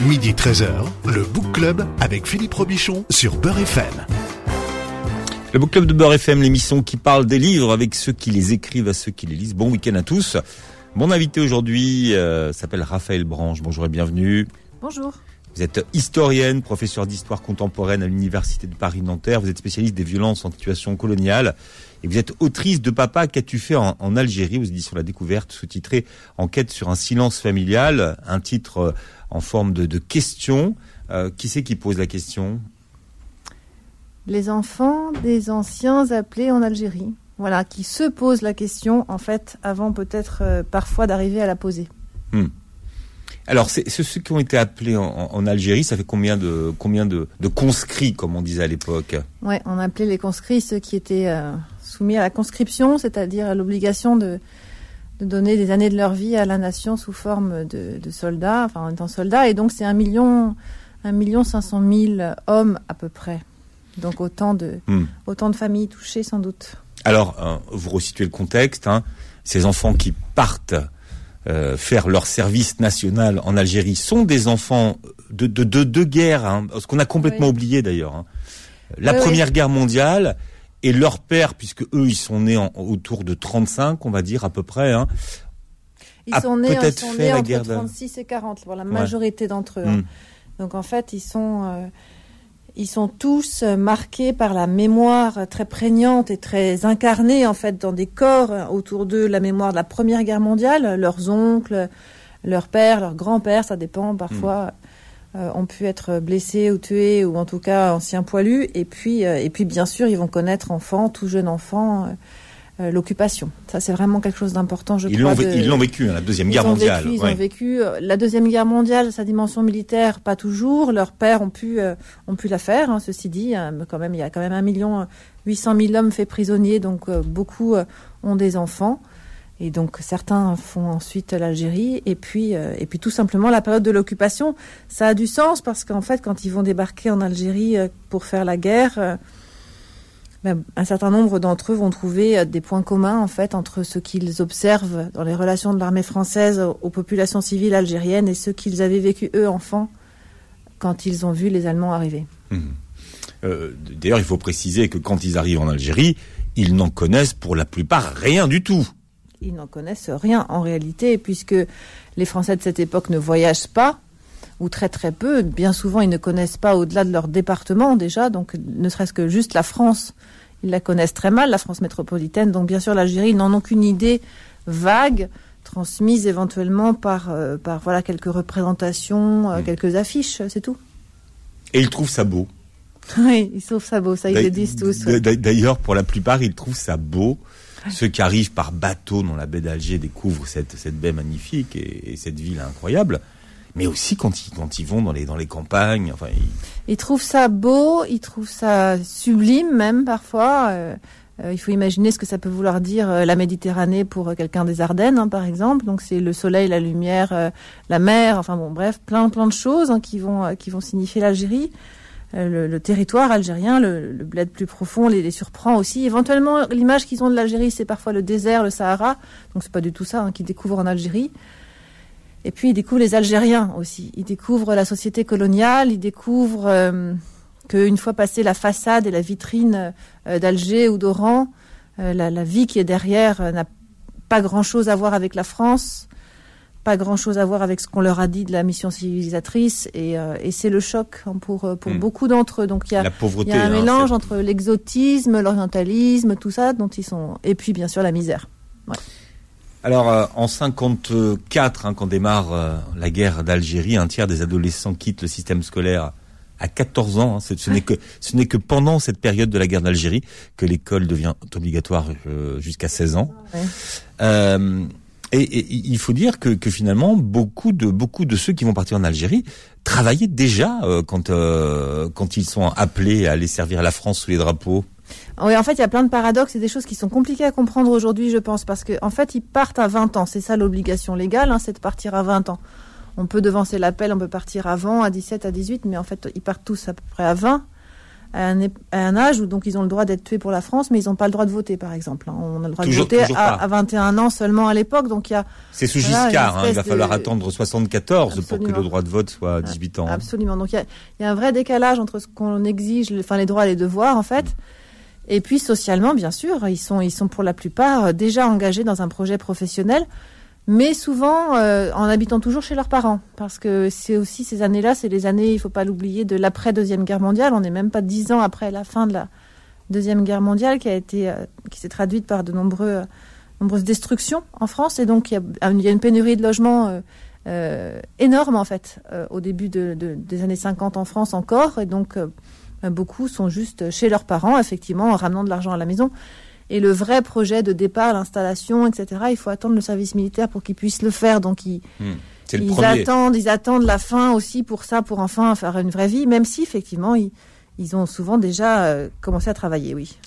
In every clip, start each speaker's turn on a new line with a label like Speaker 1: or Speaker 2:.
Speaker 1: Midi 13h, le Book Club avec Philippe Robichon sur Beurre FM.
Speaker 2: Le Book Club de Beurre FM, l'émission qui parle des livres avec ceux qui les écrivent à ceux qui les lisent. Bon week-end à tous. Mon invité aujourd'hui euh, s'appelle Raphaël Branche. Bonjour et bienvenue.
Speaker 3: Bonjour.
Speaker 2: Vous êtes historienne, professeur d'histoire contemporaine à l'Université de Paris-Nanterre. Vous êtes spécialiste des violences en situation coloniale. Et vous êtes autrice de Papa, qu'as-tu fait en, en Algérie aux éditions La Découverte, sous-titré Enquête sur un silence familial, un titre euh, en forme de, de question. Euh, qui c'est qui pose la question?
Speaker 3: Les enfants des anciens appelés en Algérie. Voilà, qui se posent la question, en fait, avant peut-être euh, parfois d'arriver à la poser.
Speaker 2: Hmm. Alors, c'est ceux qui ont été appelés en, en Algérie, ça fait combien de combien de, de conscrits, comme on disait à l'époque?
Speaker 3: Ouais, on appelait les conscrits ceux qui étaient euh, soumis à la conscription, c'est-à-dire à, l'obligation de, de donner des années de leur vie à la nation sous forme de, de soldats, enfin en étant soldats. Et donc c'est un million, un million cinq cent mille hommes à peu près. Donc autant de,
Speaker 2: Hmm.
Speaker 3: autant de familles touchées sans doute.
Speaker 2: Alors, euh, vous resituez le contexte. Hein, ces enfants qui partent euh, faire leur service national en Algérie sont des enfants de, de, de, de guerre, hein, ce qu'on a complètement
Speaker 3: Oui.
Speaker 2: oublié d'ailleurs. hein. La
Speaker 3: Oui, oui.
Speaker 2: Première Guerre mondiale et leur père, puisque eux, ils sont nés en- autour de 35, on va dire à peu près. Hein.
Speaker 3: Ils sont nés, ils sont nés entre
Speaker 2: guerre de-
Speaker 3: 36 et 40, pour la
Speaker 2: Ouais.
Speaker 3: majorité d'entre eux. hein.
Speaker 2: Hmm.
Speaker 3: Donc en fait, ils sont, euh, ils sont tous euh, marqués par la mémoire euh, très prégnante et très incarnée en fait dans des corps autour d'eux, la mémoire de la Première Guerre mondiale. Leurs oncles, leurs pères, leurs grands-pères, ça dépend parfois. euh, ont pu être blessés ou tués ou en tout cas anciens poilus et puis euh, et puis bien sûr ils vont connaître enfant tout jeune enfant euh, euh, l'occupation ça c'est vraiment quelque chose d'important je
Speaker 2: Ils
Speaker 3: crois
Speaker 2: l'ont
Speaker 3: de-
Speaker 2: ils l'ont vécu, hein, la Deuxième
Speaker 3: ils
Speaker 2: Guerre mondiale.
Speaker 3: Vécu, ils
Speaker 2: ouais.
Speaker 3: ont vécu euh, la deuxième guerre mondiale, sa dimension militaire, pas toujours. Leurs pères ont pu, euh, ont pu la faire. hein, ceci dit, hein, quand même, il y a quand même un million huit cent mille hommes faits prisonniers, donc euh, beaucoup euh, ont des enfants. Et donc certains font ensuite l'Algérie et puis euh, et puis tout simplement la période de l'occupation, ça a du sens parce qu'en fait quand ils vont débarquer en Algérie euh, pour faire la guerre, euh, ben, un certain nombre d'entre eux vont trouver des points communs en fait entre ce qu'ils observent dans les relations de l'armée française aux, populations civiles algériennes et ce qu'ils avaient vécu eux enfants quand ils ont vu les Allemands arriver.
Speaker 2: Euh, D'ailleurs, il faut préciser que quand ils arrivent en Algérie, ils n'en connaissent pour la plupart rien du tout.
Speaker 3: Ils n'en connaissent rien en réalité puisque les Français de cette époque ne voyagent pas ou très très peu. Bien souvent, ils ne connaissent pas au-delà de leur département déjà, donc ne serait-ce que juste la France, ils la connaissent très mal, la France métropolitaine. Donc bien sûr, l'Algérie, ils n'en ont qu'une idée vague, transmise éventuellement par, euh, par voilà quelques représentations, euh,
Speaker 2: Mm.
Speaker 3: quelques affiches, c'est tout.
Speaker 2: Et ils trouvent ça beau.
Speaker 3: Oui, ils trouvent ça beau, ça ils le disent tous.
Speaker 2: d'a- D'ailleurs, pour la plupart, ils trouvent ça beau. Ceux qui arrivent par bateau dans la baie d'Alger découvrent cette, cette baie magnifique et, et cette ville incroyable. Mais aussi quand ils, quand ils vont dans les, dans les campagnes. Enfin, ils-
Speaker 3: Ils trouvent ça beau, ils trouvent ça sublime même parfois. Euh, euh, il faut imaginer ce que ça peut vouloir dire euh, la Méditerranée pour euh, quelqu'un des Ardennes, hein, par exemple. Donc c'est le soleil, la lumière, euh, la mer, enfin bon, bref, plein plein de choses hein, qui vont qui vont signifier l'Algérie. Euh, le, territoire algérien, le, le bled plus profond les, surprend aussi. Éventuellement, l'image qu'ils ont de l'Algérie, c'est parfois le désert, le Sahara. Donc c'est pas du tout ça hein, qu'ils découvrent en Algérie. Et puis ils découvrent les Algériens aussi. Ils découvrent la société coloniale, ils découvrent euh, qu'une fois passé la façade et la vitrine euh, d'Alger ou d'Oran, la, vie qui est derrière n'a pas grand-chose à voir avec la France, pas grand-chose à voir avec ce qu'on leur a dit de la mission civilisatrice. Et, euh, et c'est le choc hein, pour, euh, pour
Speaker 2: Mm.
Speaker 3: beaucoup d'entre eux. Donc il y a,
Speaker 2: pauvreté.
Speaker 3: y a un
Speaker 2: hein,
Speaker 3: mélange entre l'exotisme, l'orientalisme, tout ça dont ils sont... Et puis bien sûr la misère.
Speaker 2: Alors, euh, en 54, hein, quand démarre euh, la guerre d'Algérie, un tiers des adolescents quittent le système scolaire à 14 ans. hein. Ce n'est que ce n'est que pendant cette période de la guerre d'Algérie que l'école devient obligatoire euh, jusqu'à 16 ans.
Speaker 3: Ouais.
Speaker 2: Euh, et, et il faut dire que, que finalement beaucoup de beaucoup de ceux qui vont partir en Algérie travaillaient déjà euh, quand euh, quand ils sont appelés à aller servir la France sous les drapeaux.
Speaker 3: Oui, en fait, il y a plein de paradoxes et des choses qui sont compliquées à comprendre aujourd'hui, je pense, parce que en fait, ils partent à 20 ans. C'est ça l'obligation légale, hein, c'est de partir à 20 ans. On peut devancer l'appel, on peut partir avant, à 17, à 18, mais en fait, ils partent tous à peu près à 20. À un, âge où donc ils ont le droit d'être tués pour la France, mais ils n'ont pas le droit de voter, par exemple. Hein. On a le droit de voter à, 21 ans seulement à l'époque, donc il y a.
Speaker 2: C'est sous Giscard, hein. il va falloir attendre 74 pour que le droit de vote soit 18 ans. Hein.
Speaker 3: Absolument. Donc il y a, un vrai décalage entre ce qu'on exige, enfin les droits et les devoirs en fait. Et puis socialement, bien sûr, ils sont, ils sont pour la plupart déjà engagés dans un projet professionnel mais souvent euh, en habitant toujours chez leurs parents, parce que c'est aussi ces années-là, c'est les années, il faut pas l'oublier, de l'après deuxième guerre mondiale. On n'est même pas dix ans après la fin de la deuxième guerre mondiale, qui a été, euh, qui s'est traduite par de euh, nombreuses destructions en France, et donc il y a, une pénurie de logements énorme en fait au début de, de, des années 50 en France encore, et donc beaucoup sont juste chez leurs parents, effectivement, en ramenant de l'argent à la maison. Et le vrai projet de départ, l'installation, etc., il faut attendre le service militaire pour qu'ils puissent le faire. Donc ils, hmm. ils attendent, ils attendent la fin aussi pour ça, pour enfin faire une vraie vie, même si effectivement ils, ils ont souvent déjà euh, commencé à travailler, oui.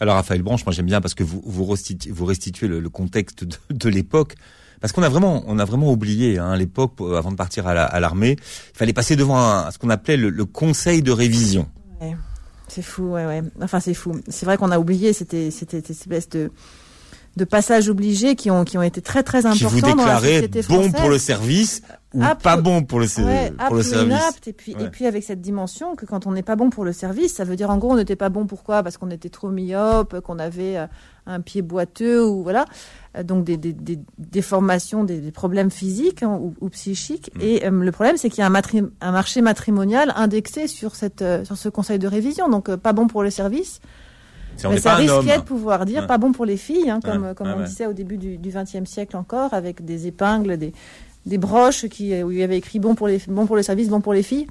Speaker 2: Alors Raphaël Branche, moi j'aime bien parce que vous vous restituez, vous restituez le, contexte de, l'époque. Parce qu'on a vraiment, on a vraiment oublié hein, l'époque avant de partir à l'armée. il fallait passer devant ce qu'on appelait le, le, conseil de révision.
Speaker 3: Ouais. C'est fou, ouais, ouais. Enfin, c'est fou. C'est vrai qu'on a oublié, c'était, cette espèce de, de passages obligés qui ont, qui ont été très, très importants qui vous
Speaker 2: société bon pour le service ou pas bon pour le, pour le service.
Speaker 3: et puis, et puis avec cette dimension que quand on n'est pas bon pour le service, ça veut dire en gros on n'était pas bon pourquoi? Parce qu'on était trop myope, qu'on avait euh, un pied boiteux ou voilà. Euh, donc des, des, des déformations, des, des, problèmes physiques hein, ou, ou, psychiques. Mm. Et euh, le problème, c'est qu'il y a un, un, marché matrimonial indexé sur, cette, euh, sur ce conseil de révision, donc pas bon pour le service. Mais ça risquait de pouvoir dire pas bon pour les filles, hein, comme, comme on disait au début du XXe siècle encore, avec des épingles, des, des broches qui, où il y avait écrit bon pour, les, bon pour le service, bon pour les filles.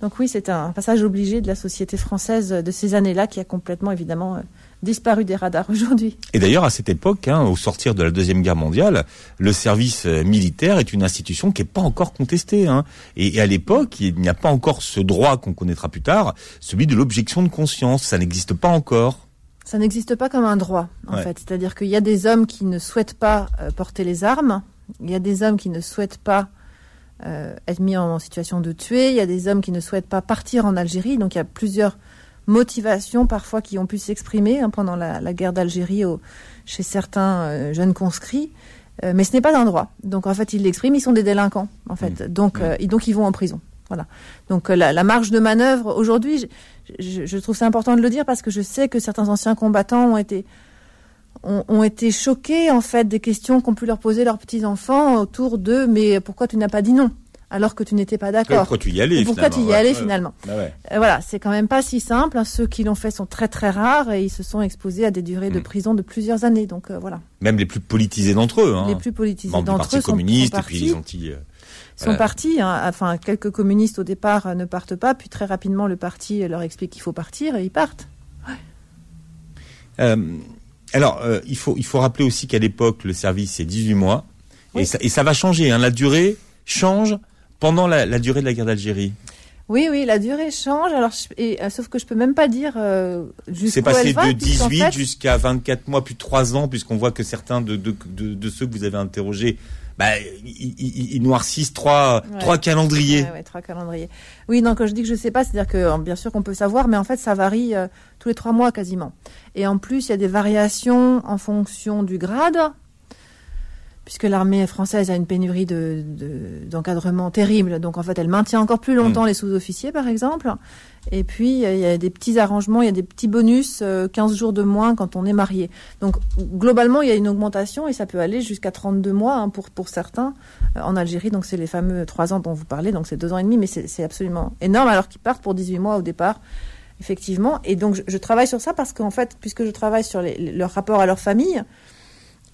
Speaker 3: Donc oui, c'est un passage obligé de la société française de ces années-là qui a complètement évidemment disparu des radars aujourd'hui.
Speaker 2: Et d'ailleurs, à cette époque, hein, au sortir de la Deuxième Guerre mondiale, le service euh, militaire est une institution qui n'est pas encore contestée. Hein. Et, à l'époque, il n'y a pas encore ce droit qu'on connaîtra plus tard, celui de l'objection de conscience. Ça n'existe pas encore.
Speaker 3: Ça n'existe pas comme un droit, en fait. C'est-à-dire qu'il y a des hommes qui ne souhaitent pas euh, porter les armes, il y a des hommes qui ne souhaitent pas euh, être mis en situation de tuer, il y a des hommes qui ne souhaitent pas partir en Algérie. Donc il y a plusieurs motivations parfois qui ont pu s'exprimer hein, pendant la, guerre d'Algérie chez certains euh, jeunes conscrits. Euh, mais ce n'est pas un droit. Donc en fait, ils l'expriment, ils sont des délinquants en fait. Mmh. Donc, mmh. Donc ils vont en prison. Voilà. Donc la, marge de manœuvre aujourd'hui, je, je, trouve ça important de le dire parce que je sais que certains anciens combattants ont été ont, ont été choqués en fait des questions qu'ont pu leur poser leurs petits enfants autour de mais pourquoi tu n'as pas dit non alors que tu n'étais pas d'accord.
Speaker 2: Pourquoi tu y allais
Speaker 3: Pourquoi tu y allais finalement euh, Voilà, c'est quand même pas si simple. Ceux qui l'ont fait sont très très rares et ils se sont exposés à des durées de mm. prison de plusieurs années. Donc euh, voilà.
Speaker 2: Même les plus politisés d'entre eux. Hein.
Speaker 3: Les plus politisés d'entre eux
Speaker 2: sont, communistes et puis les anti.
Speaker 3: Euh, sont partis. Hein. Enfin, quelques communistes au départ ne partent pas, puis très rapidement le parti leur explique qu'il faut partir et ils partent.
Speaker 2: alors, il faut il faut rappeler aussi qu'à l'époque le service c'est 18 mois et, ça, et ça va changer. Hein. La durée change pendant la, durée de la guerre d'Algérie
Speaker 3: oui, oui, la durée change. Alors, et, euh, sauf que je peux même pas dire euh,
Speaker 2: C'est passé de 18 jusqu'à 24 mois, puis 3 ans, puisqu'on voit que certains de, de, de, ceux que vous avez interrogés, bah, ils, noircissent trois, trois calendriers.
Speaker 3: Ouais, trois calendriers. Oui, donc je dis que je sais pas, c'est-à-dire que bien sûr qu'on peut savoir, mais en fait ça varie euh, tous les trois mois quasiment. Et en plus, il y a des variations en fonction du grade puisque l'armée française a une pénurie de, d'encadrement terrible. Donc en fait, elle maintient encore plus longtemps mm. les sous-officiers, par exemple. Et puis, il y a des petits arrangements, il y a des petits bonus, 15 euh, jours de moins quand on est marié. Donc globalement, il y a une augmentation et ça peut aller jusqu'à 32 mois hein, pour, pour certains euh, en Algérie. Donc c'est les fameux 3 ans dont vous parlez, donc c'est 2 ans et demi, mais c'est, absolument énorme alors qu'ils partent pour 18 mois au départ effectivement. Et donc, je, travaille sur ça parce qu'en fait, puisque je travaille sur leur rapport à leur famille,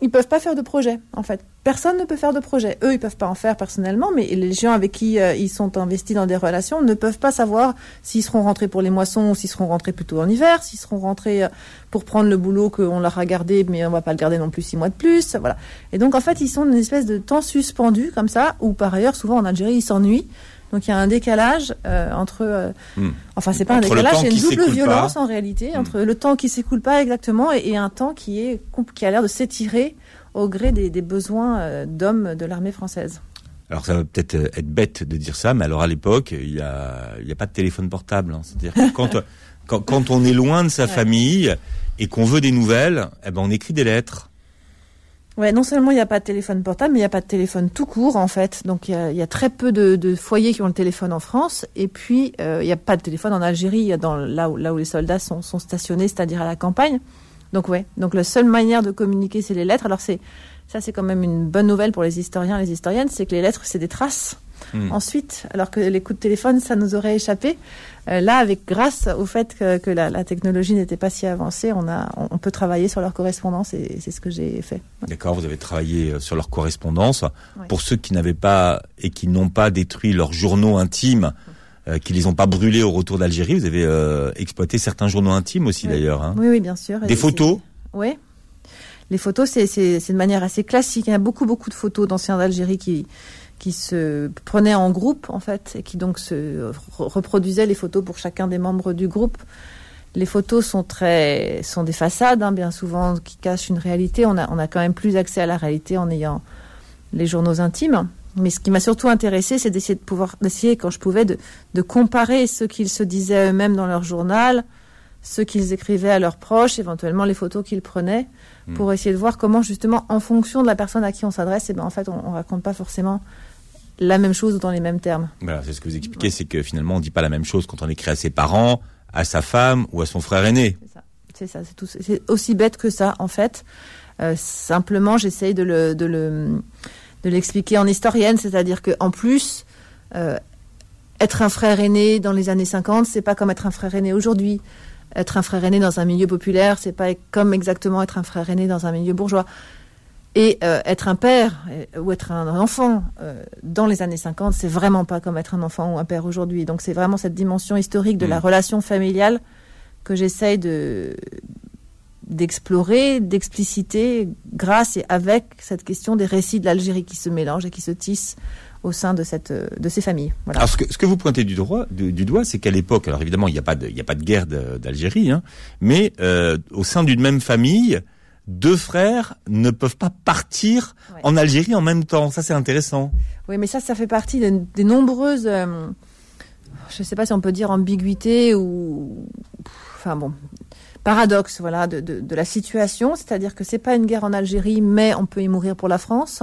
Speaker 3: ils peuvent pas faire de projet, en fait. Personne ne peut faire de projet. Eux, ils peuvent pas en faire personnellement, mais les gens avec qui euh, ils sont investis dans des relations ne peuvent pas savoir s'ils seront rentrés pour les moissons s'ils seront rentrés plutôt en hiver, s'ils seront rentrés euh, pour prendre le boulot qu'on leur a gardé, mais on va pas le garder non plus six mois de plus, voilà. Et donc, en fait, ils sont une espèce de temps suspendu, comme ça, ou par ailleurs, souvent en Algérie, ils s'ennuient. Donc il y a un décalage euh, entre, hmm. enfin c'est pas un décalage, c'est une double violence en réalité hmm. entre le temps qui s'écoule pas exactement et, un temps qui est qui a l'air de s'étirer au gré des, besoins euh, d'hommes de l'armée française.
Speaker 2: Alors ça va peut-être être bête de dire ça, mais alors à l'époque, il n'y a, y a pas de téléphone portable. Hein. C'est-à-dire que quand, Quand, quand on est loin de sa famille et qu'on veut des nouvelles, eh ben on écrit des lettres.
Speaker 3: Ouais, non seulement il n'y a pas de téléphone portable, mais il n'y a pas de téléphone tout court en fait. Donc il y y a très peu de, de foyers qui ont le téléphone en France. Et puis euh, il n'y a pas de téléphone en Algérie, dans là où, là où les soldats sont, sont stationnés, c'est-à-dire à la campagne. Donc ouais, donc la seule manière de communiquer c'est les lettres. Alors c'est ça c'est quand même une bonne nouvelle pour les historiens, les historiennes, c'est que les lettres c'est des traces.
Speaker 2: Hmm.
Speaker 3: Ensuite, alors que les coups de téléphone, ça nous aurait échappé. Euh, là, avec grâce au fait que, que la, la technologie n'était pas si avancée, on a, on, on peut travailler sur leur correspondance et c'est ce que j'ai fait.
Speaker 2: D'accord, vous avez travaillé euh, sur leur correspondance. Pour ceux qui n'avaient pas et qui n'ont pas détruit leurs journaux intimes, euh, qui les ont pas brûlés au retour d'Algérie, vous avez euh, exploité certains journaux intimes aussi d'ailleurs. Hein.
Speaker 3: Oui, oui, bien sûr.
Speaker 2: Des
Speaker 3: Et
Speaker 2: photos
Speaker 3: Oui. Les photos, c'est de manière assez classique. Il y a beaucoup beaucoup de photos d'anciens d'Algérie qui qui se prenaient en groupe en fait et qui donc se re- reproduisaient les photos pour chacun des membres du groupe. Les photos sont très sont des façades hein, bien souvent qui cachent une réalité. On a on a quand même plus accès à la réalité en ayant les journaux intimes. Mais ce qui m'a surtout intéressé, c'est d'essayer de pouvoir d'essayer quand je pouvais de de comparer ce qu'ils se disaient eux-mêmes dans leur journal, ce qu'ils écrivaient à leurs proches, éventuellement les photos qu'ils prenaient,
Speaker 2: Hmm.
Speaker 3: pour essayer de voir comment justement, en fonction de la personne à qui on s'adresse, et ben en fait, on, on raconte pas forcément la même chose ou dans les mêmes termes.
Speaker 2: Voilà, c'est ce que vous expliquez, c'est que finalement on dit pas la même chose quand on écrit à ses parents, à sa femme ou à son frère aîné.
Speaker 3: C'est ça, c'est aussi bête que ça, en fait. Euh, simplement, j'essaye de le, de le, de l'expliquer en historienne, c'est-à-dire que en plus, euh, être un frère aîné dans les années 50, c'est pas comme être un frère aîné aujourd'hui. Être un frère aîné dans un milieu populaire, c'est pas comme exactement être un frère aîné dans un milieu bourgeois. Et euh, être un père euh, ou être un enfant euh, dans les années 50, c'est vraiment pas comme être un enfant ou un père aujourd'hui. Donc c'est vraiment cette dimension historique de la
Speaker 2: Mm.
Speaker 3: relation familiale que j'essaye de d'explorer, d'expliciter grâce et avec cette question des récits de l'Algérie qui se mélangent et qui se tissent au sein de cette euh, de ces familles. Voilà.
Speaker 2: Alors ce que, ce que vous pointez du, droit, du, du doigt, c'est qu'à l'époque, alors évidemment il n'y a pas de, il y a pas de guerre d'Algérie, hein, mais euh, au sein d'une même famille, deux frères ne peuvent pas partir
Speaker 3: Ouais.
Speaker 2: en Algérie en même temps. Ça c'est intéressant.
Speaker 3: Oui, mais ça, ça fait partie des, des nombreuses, euh, je ne sais pas si on peut dire ambiguïté ou, enfin bon, paradoxe, voilà, de, de, de la situation. C'est-à-dire que c'est pas une guerre en Algérie, mais on peut y mourir pour la France.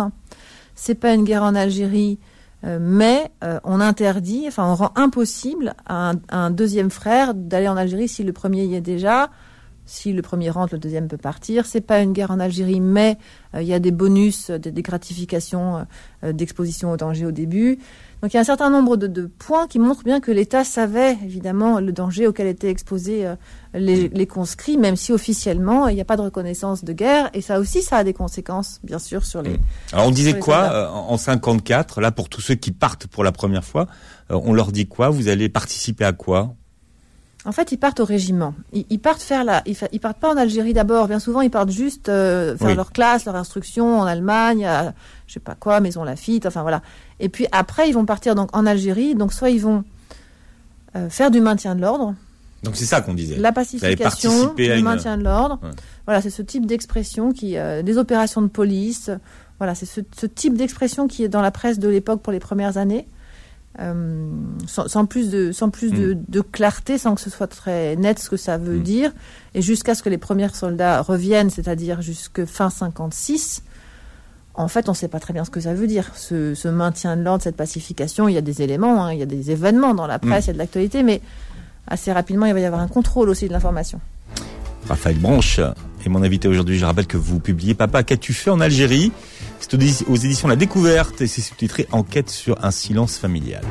Speaker 3: C'est pas une guerre en Algérie, euh, mais euh, on interdit, enfin, on rend impossible à un, à un deuxième frère d'aller en Algérie si le premier y est déjà. Si le premier rentre, le deuxième peut partir. C'est pas une guerre en Algérie, mais euh, il y a des bonus, euh, des, des gratifications euh, d'exposition au danger au début. Donc il y a un certain nombre de, de points qui montrent bien que l'État savait évidemment le danger auquel étaient exposés euh, les, les conscrits, même si officiellement il n'y a pas de reconnaissance de guerre. Et ça aussi, ça a des conséquences, bien sûr, sur les.
Speaker 2: Alors on disait quoi en en 54 Là pour tous ceux qui partent pour la première fois, on leur dit quoi? Vous allez participer à quoi?
Speaker 3: En fait, ils partent au régiment. Ils, ils partent faire la. Ils, partent pas en Algérie d'abord. Bien souvent, ils partent juste euh, faire
Speaker 2: Oui.
Speaker 3: leur classe, leur instruction en Allemagne, à, je sais pas quoi, Maison Lafitte, enfin voilà. Et puis après, ils vont partir donc en Algérie. Donc soit ils vont euh, faire du maintien de l'ordre,
Speaker 2: Donc c'est ça qu'on disait.
Speaker 3: la pacification, le
Speaker 2: une-
Speaker 3: maintien de l'ordre.
Speaker 2: Ouais.
Speaker 3: Voilà, c'est ce type d'expression qui, euh, des opérations de police. Voilà, c'est ce, ce type d'expression qui est dans la presse de l'époque pour les premières années, euh, sans, sans plus de, sans plus de, de clarté, sans que ce soit très net ce que ça veut
Speaker 2: Mm.
Speaker 3: dire, et jusqu'à ce que les premiers soldats reviennent, c'est-à-dire jusque fin 56. En fait, on ne sait pas très bien ce que ça veut dire. Ce, ce maintien de l'ordre, cette pacification, il y a des éléments, hein, il y a des événements dans la presse, il y a de l'actualité, mais assez rapidement, il va y avoir un contrôle aussi de l'information.
Speaker 2: Raphaël Branche est mon invité aujourd'hui. Je rappelle que vous publiez Papa, qu'as-tu fait en Algérie? C'est aux éditions La Découverte et c'est sous-titré Enquête sur un silence familial.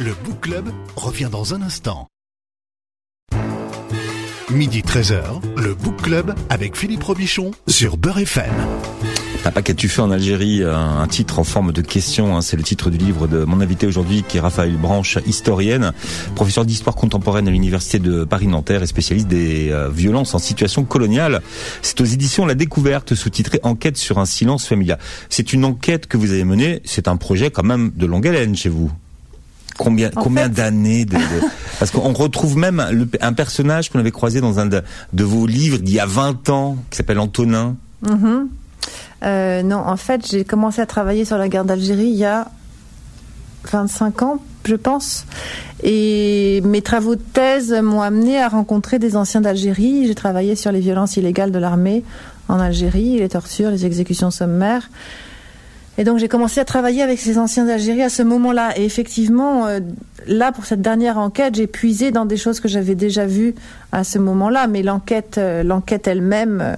Speaker 1: Le Book Club revient dans un instant. Midi 13h, le Book Club avec Philippe Robichon sur Beurre FM.
Speaker 2: Papa, qu'as-tu fait en Algérie un, un titre en forme de question. hein, c'est le titre du livre de mon invité aujourd'hui, qui est Raphaël Branche, historienne, professeur d'histoire contemporaine à l'université de Paris-Nanterre et spécialiste des euh, violences en situation coloniale. C'est aux éditions La Découverte, sous-titré Enquête sur un silence familial. C'est une enquête que vous avez menée. C'est un projet quand même de longue haleine chez vous. Combien,
Speaker 3: En
Speaker 2: combien
Speaker 3: fait-
Speaker 2: d'années de, de- Parce qu'on retrouve même le- un personnage qu'on avait croisé dans un de, de vos livres d'il y a 20 ans, qui s'appelle Antonin.
Speaker 3: Mhm. Euh, non, en fait, j'ai commencé à travailler sur la guerre d'Algérie il y a 25 ans, je pense. Et mes travaux de thèse m'ont amené à rencontrer des anciens d'Algérie. J'ai travaillé sur les violences illégales de l'armée en Algérie, les tortures, les exécutions sommaires. Et donc j'ai commencé à travailler avec ces anciens d'Algérie à ce moment-là. Et effectivement, euh, là, pour cette dernière enquête, j'ai puisé dans des choses que j'avais déjà vues à ce moment-là. Mais l'enquête, euh, l'enquête elle-même,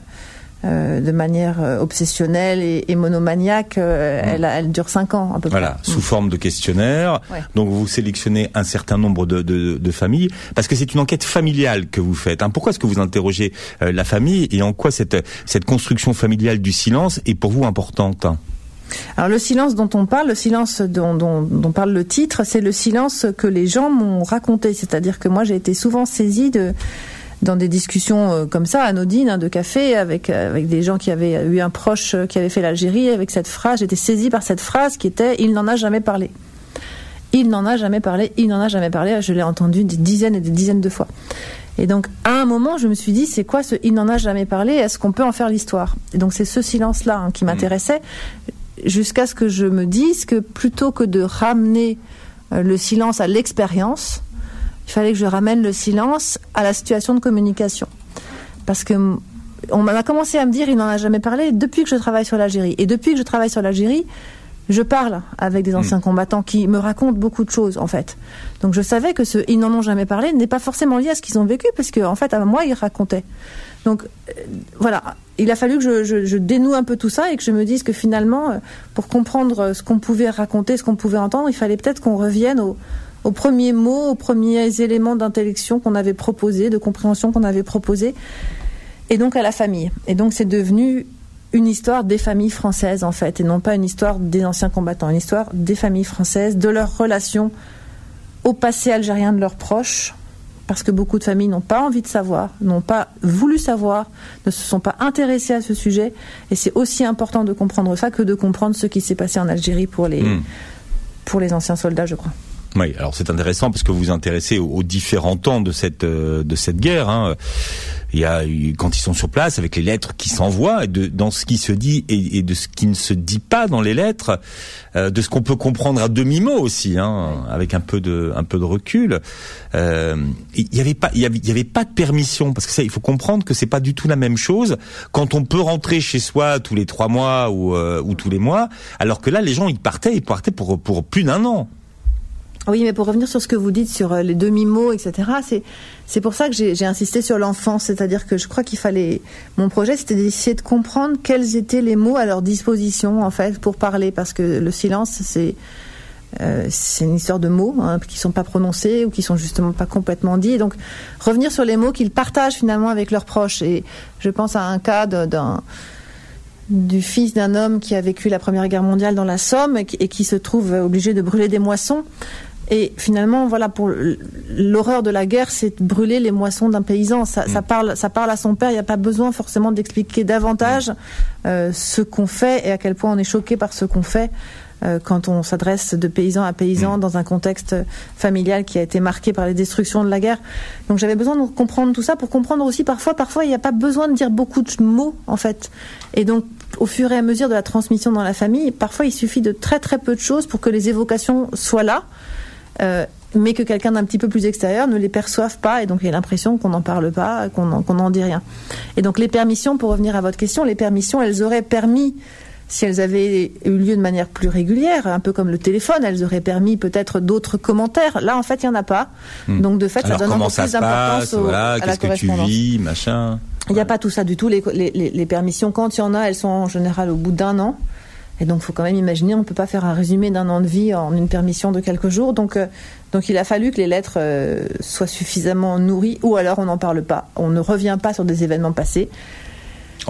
Speaker 3: de manière obsessionnelle et, monomaniaque, elle, elle, dure cinq ans à peu
Speaker 2: près. Voilà, sous forme de questionnaire. Donc vous sélectionnez un certain nombre de, de, de familles, parce que c'est une enquête familiale que vous faites. Hein. Pourquoi est-ce que vous interrogez la famille et en quoi cette, cette construction familiale du silence est pour vous importante?
Speaker 3: Alors le silence dont on parle, le silence dont, dont, parle le titre, c'est le silence que les gens m'ont raconté. C'est-à-dire que moi j'ai été souvent saisie de dans des discussions euh, comme ça, anodines, hein, de café, avec, avec des gens qui avaient eu un proche euh, qui avait fait l'Algérie, avec cette phrase, j'étais saisie par cette phrase qui était « il n'en a jamais parlé ». Il n'en a jamais parlé, il n'en a jamais parlé, je l'ai entendu des dizaines et des dizaines de fois. Et donc, à un moment, je me suis dit, c'est quoi ce il n'en a jamais parlé? Est-ce qu'on peut en faire l'histoire? Et donc, c'est ce silence-là hein, qui m'intéressait jusqu'à ce que je me dise que plutôt que de ramener euh, le silence à l'expérience, il fallait que je ramène le silence à la situation de communication. Parce que on m'a commencé à me dire, il n'en a jamais parlé depuis que je travaille sur l'Algérie. Et depuis que je travaille sur l'Algérie, je parle avec des anciens hmm. combattants qui me racontent beaucoup de choses, en fait. Donc je savais que ce ils n'en ont jamais parlé n'est pas forcément lié à ce qu'ils ont vécu, parce qu'en en fait, à moi, ils racontaient. Donc euh, voilà, il a fallu que je, dénoue un peu tout ça et que je me dise que finalement, euh, pour comprendre ce qu'on pouvait raconter, ce qu'on pouvait entendre, il fallait peut-être qu'on revienne aux premiers mots, aux premiers éléments d'intellection qu'on avait proposés, de compréhension qu'on avait proposés, et donc à la famille. Et donc c'est devenu une histoire des familles françaises en fait, et non pas une histoire des anciens combattants, une histoire des familles françaises, de leurs relations au passé algérien de leurs proches, parce que beaucoup de familles n'ont pas envie de savoir, n'ont pas voulu savoir, ne se sont pas intéressées à ce sujet. Et c'est aussi important de comprendre ça que de comprendre ce qui s'est passé en Algérie pour les, hmm. pour les anciens soldats, je crois.
Speaker 2: Oui, alors c'est intéressant parce que vous vous intéressez aux, différents temps de cette euh, de cette guerre. Hein. Il y a quand ils sont sur place avec les lettres qui s'envoient et de dans ce qui se dit et, de ce qui ne se dit pas dans les lettres, euh, de ce qu'on peut comprendre à demi mot aussi, hein, avec un peu de un peu de recul. Euh, il y avait pas il y avait, pas de permission parce que ça il faut comprendre que c'est pas du tout la même chose quand on peut rentrer chez soi tous les trois mois ou ou tous les mois, alors que là les gens ils partaient ils partaient pour pour plus d'un an.
Speaker 3: Oui, mais pour revenir sur ce que vous dites sur euh, les demi-mots, etc., c'est, c'est pour ça que j'ai, insisté sur l'enfance. C'est-à-dire que je crois qu'il fallait. Mon projet, c'était d'essayer de comprendre quels étaient les mots à leur disposition, en fait, pour parler. Parce que le silence, c'est. Euh, c'est une histoire de mots hein, qui sont pas prononcés ou qui sont justement pas complètement dits. donc revenir sur les mots qu'ils partagent finalement avec leurs proches. Et je pense à un cas d'un du fils d'un homme qui a vécu la Première Guerre mondiale dans la Somme et qui se trouve obligé de brûler des moissons. Et finalement, voilà, pour l'horreur de la guerre, c'est brûler les moissons d'un paysan. Ça, ça, mm. parle, ça parle à son père. Il n'y a pas besoin forcément d'expliquer davantage euh, ce qu'on fait et à quel point on est choqué par ce qu'on fait euh, quand on s'adresse de paysan à paysan mm. dans un contexte familial qui a été marqué par les destructions de la guerre. Donc j'avais besoin de comprendre tout ça pour comprendre aussi parfois, parfois il n'y a pas besoin de dire beaucoup de mots en fait. Et donc au fur et à mesure de la transmission dans la famille, parfois il suffit de très très peu de choses pour que les évocations soient là. Euh, mais que quelqu'un d'un petit peu plus extérieur ne les perçoive pas et donc il y a l'impression qu'on n'en parle pas, qu'on n'en dit rien. Et donc les permissions, pour revenir à votre question, les permissions, elles auraient permis, si elles avaient eu lieu de manière plus régulière, un peu comme le téléphone, elles auraient permis peut-être d'autres commentaires. Là, en fait, il n'y en a pas.
Speaker 2: Hmm. Donc de fait, ça donne encore plus d'importance voilà, Qu'est-ce que tu vis, machin?
Speaker 3: Il n'y a pas tout ça du tout. Les, les, les permissions, quand il y en a, elles sont en général au bout d'un an. Et donc, il faut quand même imaginer, on ne peut pas faire un résumé d'un an de vie en une permission de quelques jours. Donc, euh, donc il a fallu que les lettres euh, soient suffisamment nourries, ou alors on n'en parle pas. On ne revient pas sur des événements passés.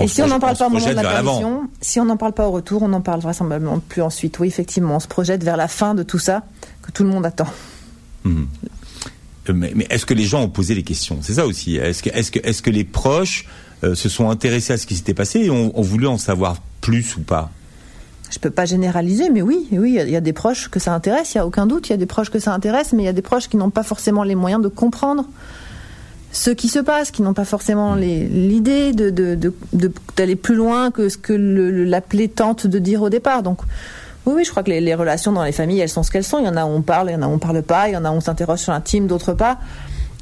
Speaker 3: et si on n'en parle pas au moment de la permission, si on n'en parle pas au retour, on n'en parle vraisemblablement plus ensuite. Oui, effectivement, on se projette vers la fin de tout ça que tout le monde attend.
Speaker 2: Mhm. Euh, mais, est-ce que les gens ont posé les questions? C'est ça aussi. Est-ce que, est-ce que, est-ce que les proches se sont intéressés à ce qui s'était passé et ont voulu en savoir plus ou pas?
Speaker 3: Je peux pas généraliser, mais oui, oui, il y, a des proches que ça intéresse, il y a aucun doute, il y a des proches que ça intéresse, mais il y a des proches qui n'ont pas forcément les moyens de comprendre ce qui se passe, qui n'ont pas forcément l'idée d'aller de, de, plus loin que ce que l'appelé tente de dire au départ. Donc Oui, oui, je crois que les, les, relations dans les familles, elles sont ce qu'elles sont. Il y en a où on parle, il y en a où on parle pas, il y en a où on s'interroge sur l'intime, d'autres pas.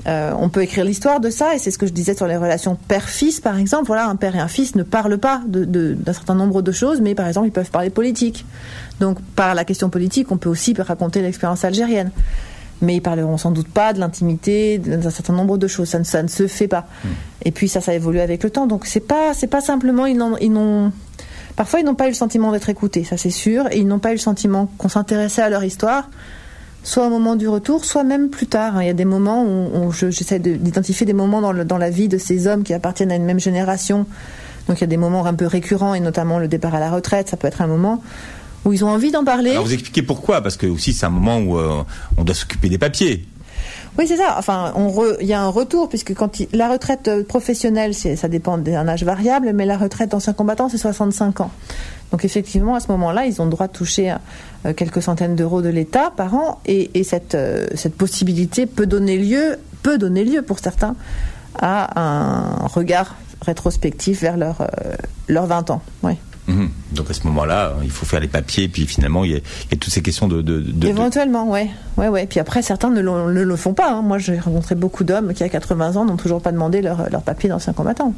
Speaker 3: Euh, on peut écrire l'histoire de ça, et c'est ce que je disais sur les relations père-fils, par exemple. Voilà, un père et un fils ne parlent pas d'un de, certain nombre de choses, mais par exemple, ils peuvent parler politique. Donc, par la question politique, on peut aussi raconter l'expérience algérienne. Mais ils parleront sans doute pas de l'intimité, d'un certain nombre de choses. Ça ne, ça ne se fait pas. Mmh. Et puis ça, ça évolue avec le temps. Donc c'est pas, c'est pas simplement ils n'ont, parfois ils n'ont pas eu le sentiment d'être écoutés, ça c'est sûr, et ils n'ont pas eu le sentiment qu'on s'intéressait à leur histoire soit au moment du retour, soit même plus tard. Il y a des moments où, j'essaie d'identifier des moments dans, la vie de ces hommes qui appartiennent à une même génération. Donc il y a des moments un peu récurrents, et notamment le départ à la retraite, ça peut être un moment où ils ont envie d'en parler.
Speaker 2: Alors vous expliquez pourquoi Parce que aussi c'est un moment où euh, on doit s'occuper des papiers.
Speaker 3: Oui, c'est ça. Enfin, il y a un retour puisque quand la retraite euh, professionnelle, ça dépend d'un âge variable, mais la retraite d'ancien combattant, c'est 65 ans. Donc effectivement, à ce moment-là, ils ont droit de toucher euh, quelques centaines d'euros de l'État par an, et, euh, cette possibilité peut donner lieu, peut donner lieu pour certains, à un regard rétrospectif vers leurs leur 20 ans. Oui.
Speaker 2: Mmh. Donc à ce moment-là, il faut faire les papiers, puis finalement, il y a, il y a toutes ces questions de... de, de
Speaker 3: Éventuellement, ouais. ouais. Ouais, Puis après, certains ne, le, ne le font pas. Hein. Moi, j'ai rencontré beaucoup d'hommes qui, à 80 ans, n'ont toujours pas demandé leur, leur papier d'ancien combattant.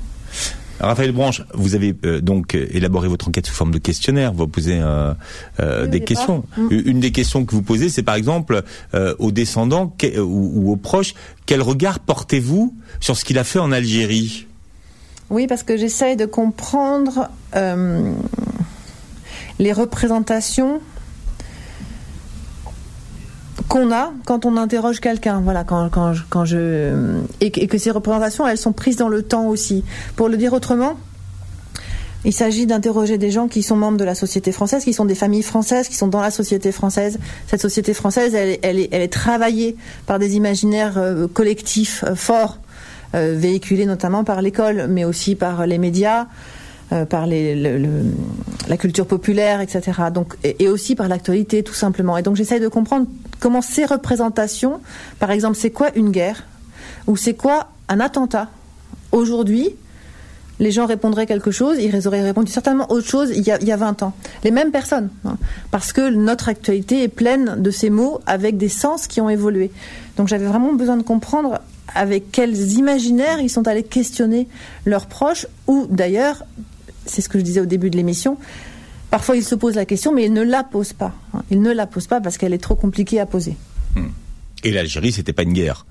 Speaker 2: Raphaël Branche, vous avez euh, donc élaboré votre enquête sous forme de questionnaire. Vous posez euh, euh, oui, des questions. Mmh. Une des questions que vous posez, c'est par exemple euh, aux descendants ou, ou aux proches, quel regard portez-vous sur ce qu'il a fait en Algérie?
Speaker 3: Oui, parce que j'essaye de comprendre euh, les représentations qu'on a quand on interroge quelqu'un. Voilà, quand, quand, quand je et que, ces représentations, elles sont prises dans le temps aussi. Pour le dire autrement, il s'agit d'interroger des gens qui sont membres de la société française, qui sont des familles françaises, qui sont dans la société française. Cette société française, elle, est, elle est, travaillée par des imaginaires euh, collectifs euh, forts véhiculée notamment par l'école, mais aussi par les médias, euh, par la culture populaire, etc. Donc, et, aussi par l'actualité, tout simplement. Et donc, j'essaye de comprendre comment ces représentations, par exemple, c'est quoi une guerre ou c'est quoi un attentat? Aujourd'hui les gens répondraient quelque chose, ils auraient répondu certainement autre chose il y a, il y a 20 ans. Les mêmes personnes. Hein, parce que notre actualité est pleine de ces mots avec des sens qui ont évolué. Donc j'avais vraiment besoin de comprendre avec quels imaginaires ils sont allés questionner leurs proches, ou d'ailleurs, c'est ce que je disais au début de l'émission, parfois ils se posent la question, mais ils ne la posent pas. Ils ne la posent pas parce qu'elle est trop compliquée à poser.
Speaker 2: Et l'Algérie, c'était pas une guerre.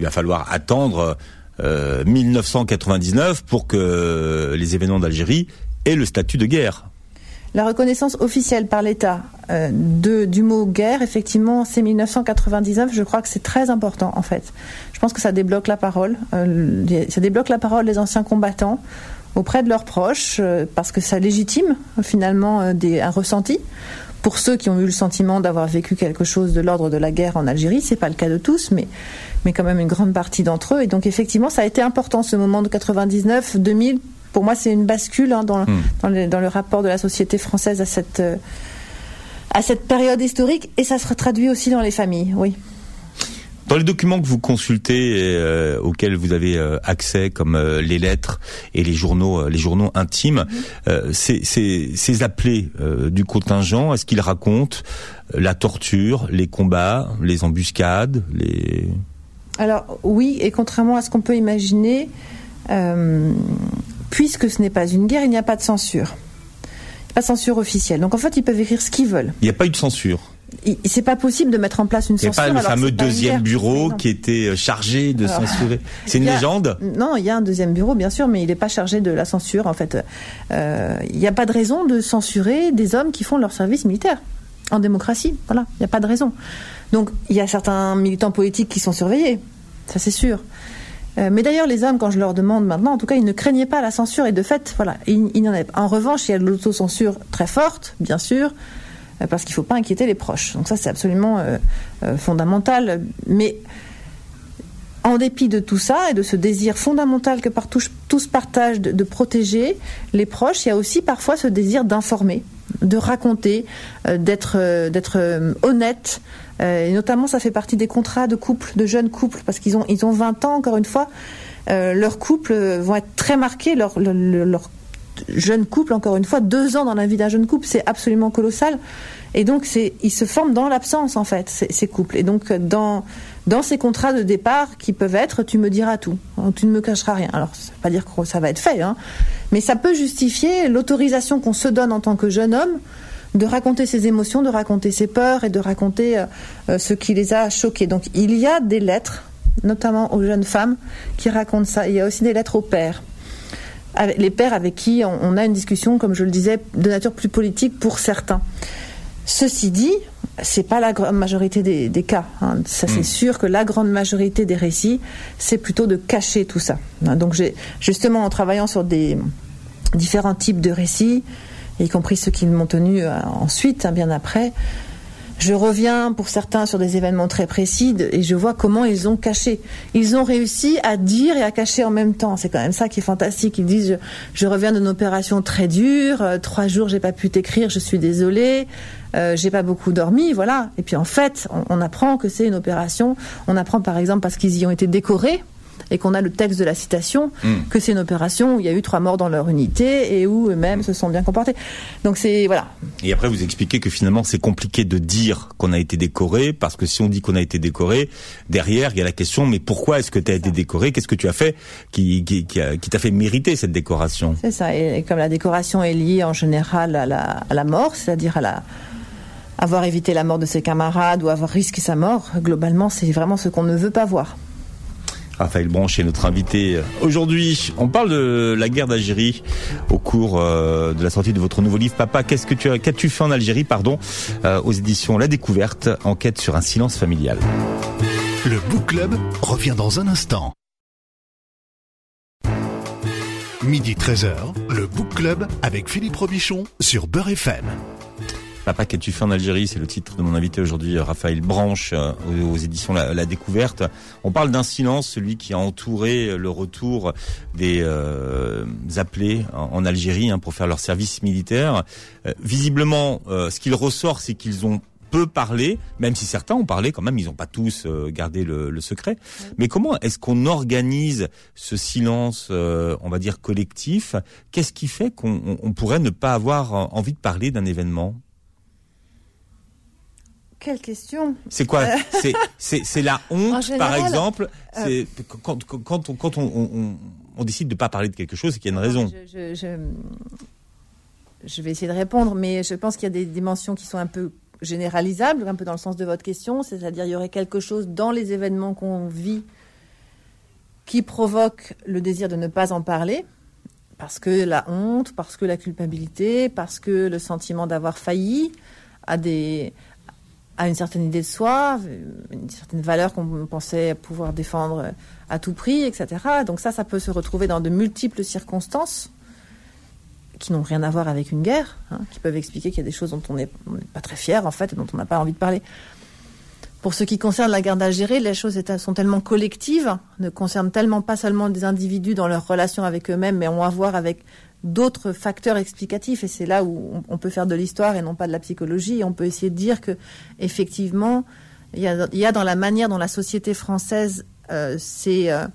Speaker 2: Il va falloir attendre euh, 1999 pour que les événements d'Algérie aient le statut de guerre.
Speaker 3: La reconnaissance officielle par l'État euh, du mot guerre, effectivement, c'est 1999. Je crois que c'est très important, en fait. Je pense que ça débloque la parole. Euh, ça débloque la parole des anciens combattants auprès de leurs proches, euh, parce que ça légitime finalement des, un ressenti. Pour ceux qui ont eu le sentiment d'avoir vécu quelque chose de l'ordre de la guerre en Algérie, c'est pas le cas de tous, mais mais quand même une grande partie d'entre eux. Et donc effectivement, ça a été important ce moment de 99, 2000 pour moi, c'est une bascule hein, dans, mmh. dans, le, dans, le, rapport de la société française à cette, euh, à cette période historique, et ça se traduit aussi dans les familles, oui.
Speaker 2: Dans les documents que vous consultez, euh, auxquels vous avez euh, accès, comme euh, les lettres et les journaux, les journaux intimes, ces, ces, ces, appelés du contingent, est-ce qu'ils racontent la torture, les combats, les embuscades, les
Speaker 3: Alors oui, et contrairement à ce qu'on peut imaginer, puisque ce n'est pas une guerre, il n'y a pas de censure. Pas de censure officielle. Donc en fait, ils peuvent écrire ce qu'ils veulent.
Speaker 2: Il n'y a pas eu de censure.
Speaker 3: C'est pas possible de mettre en place une censure.
Speaker 2: Il n'y a pas le fameux deuxième bureau qui était euh, chargé de alors, censurer. C'est une
Speaker 3: a,
Speaker 2: légende
Speaker 3: Non, il y a un deuxième bureau, bien sûr, mais il n'est pas chargé de la censure. En fait, euh, il n'y a pas de raison de censurer des hommes qui font leur service militaire en démocratie. Voilà, il n'y a pas de raison. Donc, il y a certains militants politiques qui sont surveillés, ça c'est sûr. Euh, mais d'ailleurs, les hommes, quand je leur demande maintenant, en tout cas, ils ne craignaient pas la censure et de fait, voilà, il, il en pas. En revanche, il y a de l'autocensure très forte, bien sûr, euh, parce qu'il ne faut pas inquiéter les proches. Donc ça, c'est absolument euh, fondamental. Mais en dépit de tout ça et de ce désir fondamental que par tous, partagent de, protéger les proches, il y a aussi parfois ce désir d'informer, de raconter, euh, d'être euh, d'être honnête. Euh, et notamment, ça fait partie des contrats de couple, de jeunes couples, parce qu'ils ont ils ont 20 ans encore une fois. leurs couples vont être très marqués, leur, jeune couple, encore une fois, deux ans dans la vie d'un jeune couple, c'est absolument colossal. Et donc, ils se forment dans l'absence, en fait, ces, ces, couples. Et donc, dans, dans ces contrats de départ qui peuvent être, tu me diras tout, hein, tu ne me cacheras rien. Alors, ça veut pas dire que ça va être fait, hein, mais ça peut justifier l'autorisation qu'on se donne en tant que jeune homme de raconter ses émotions, de raconter ses peurs et de raconter euh, ce qui les a choqués. Donc, il y a des lettres, notamment aux jeunes femmes, qui racontent ça. Il y a aussi des lettres aux pères les pères avec qui on, a une discussion, comme je le disais, de nature plus politique pour certains. Ceci dit, c'est pas la grande majorité des, des cas. Hein. Ça, c'est mmh. sûr que la grande majorité des récits, c'est plutôt de cacher tout ça. Donc, j'ai justement en travaillant sur des différents types de récits, y compris ceux qui m'ont tenu euh, ensuite, hein, bien après, je reviens pour certains sur des événements très précis et je vois comment ils ont caché. Ils ont réussi à dire et à cacher en même temps. C'est quand même ça qui est fantastique. Ils disent je, reviens d'une opération très dure, euh, trois jours j'ai pas pu t'écrire, je suis désolée, euh, j'ai pas beaucoup dormi, voilà. Et puis en fait, on apprend que c'est une opération. On apprend par exemple parce qu'ils y ont été décorés et qu'on a le texte de la citation, mm. que c'est une opération où il y a eu trois morts dans leur unité et où eux-mêmes mm. se sont bien comportés. Donc c'est voilà.
Speaker 2: Et après vous expliquez que finalement c'est compliqué de dire qu'on a été décoré parce que si on dit qu'on a été décoré, derrière il y a la question mais pourquoi est-ce que tu as été décoré? Qu'est-ce que tu as fait qui qui, qui, qui t'a fait mériter cette décoration?
Speaker 3: C'est ça. Et, et, comme la décoration est liée en général à la, à la mort, c'est-à-dire à la avoir évité la mort de ses camarades ou avoir risqué sa mort, globalement, c'est vraiment ce qu'on ne veut pas voir.
Speaker 2: Raphaël Branche est notre invité aujourd'hui. On parle de la guerre d'Algérie au cours euh, de la sortie de votre nouveau livre. Papa, qu'est-ce que tu as, qu'as-tu fait en Algérie, pardon, euh, aux éditions La Découverte, enquête sur un silence familial.
Speaker 1: Le Book Club revient dans un instant. Midi 13h, le Book Club avec Philippe Robichon sur Beurre FM.
Speaker 2: Papa, qu'as-tu fait en Algérie? C'est le titre de mon invité aujourd'hui, Raphaël Branche, euh, aux, éditions la, la, Découverte. On parle d'un silence, celui qui a entouré le retour des euh, appelés en, Algérie hein, pour faire leur service militaire. Euh, visiblement, euh, ce qu'il ressort, c'est qu'ils ont peu parlé, même si certains ont parlé quand même, ils n'ont pas tous euh, gardé le, le secret. Oui. Mais comment est-ce qu'on organise ce silence, euh, on va dire collectif? Qu'est-ce qui fait qu'on on pourrait ne pas avoir envie de parler d'un événement?
Speaker 3: Quelle question
Speaker 2: C'est quoi C'est la honte, général, par exemple. Euh, quand, quand, on, quand on, on, on décide de ne pas parler de quelque chose, c'est qu'il y a une raison.
Speaker 3: Je, je, je, je, vais essayer de répondre, mais je pense qu'il y a des dimensions qui sont un peu généralisables, un peu dans le sens de votre question, c'est-à-dire il y aurait quelque chose dans les événements qu'on vit qui provoque le désir de ne pas en parler, parce que la honte, parce que la culpabilité, parce que le sentiment d'avoir failli à des à une certaine idée de soi, une certaine valeur qu'on pensait pouvoir défendre à tout prix, etc. Donc ça, ça peut se retrouver dans de multiples circonstances qui n'ont rien à voir avec une guerre, hein, qui peuvent expliquer qu'il y a des choses dont on n'est pas très fier, en fait, et dont on n'a pas envie de parler. Pour ce qui concerne la guerre d'Algérie, les choses sont tellement collectives, ne concernent tellement pas seulement des individus dans leur relation avec eux-mêmes, mais ont à voir avec d'autres facteurs explicatifs et c'est là où on peut faire de l'histoire et non pas de la psychologie. On peut essayer de dire que effectivement il y a, il y a dans la manière dont la société française euh, s'est euh,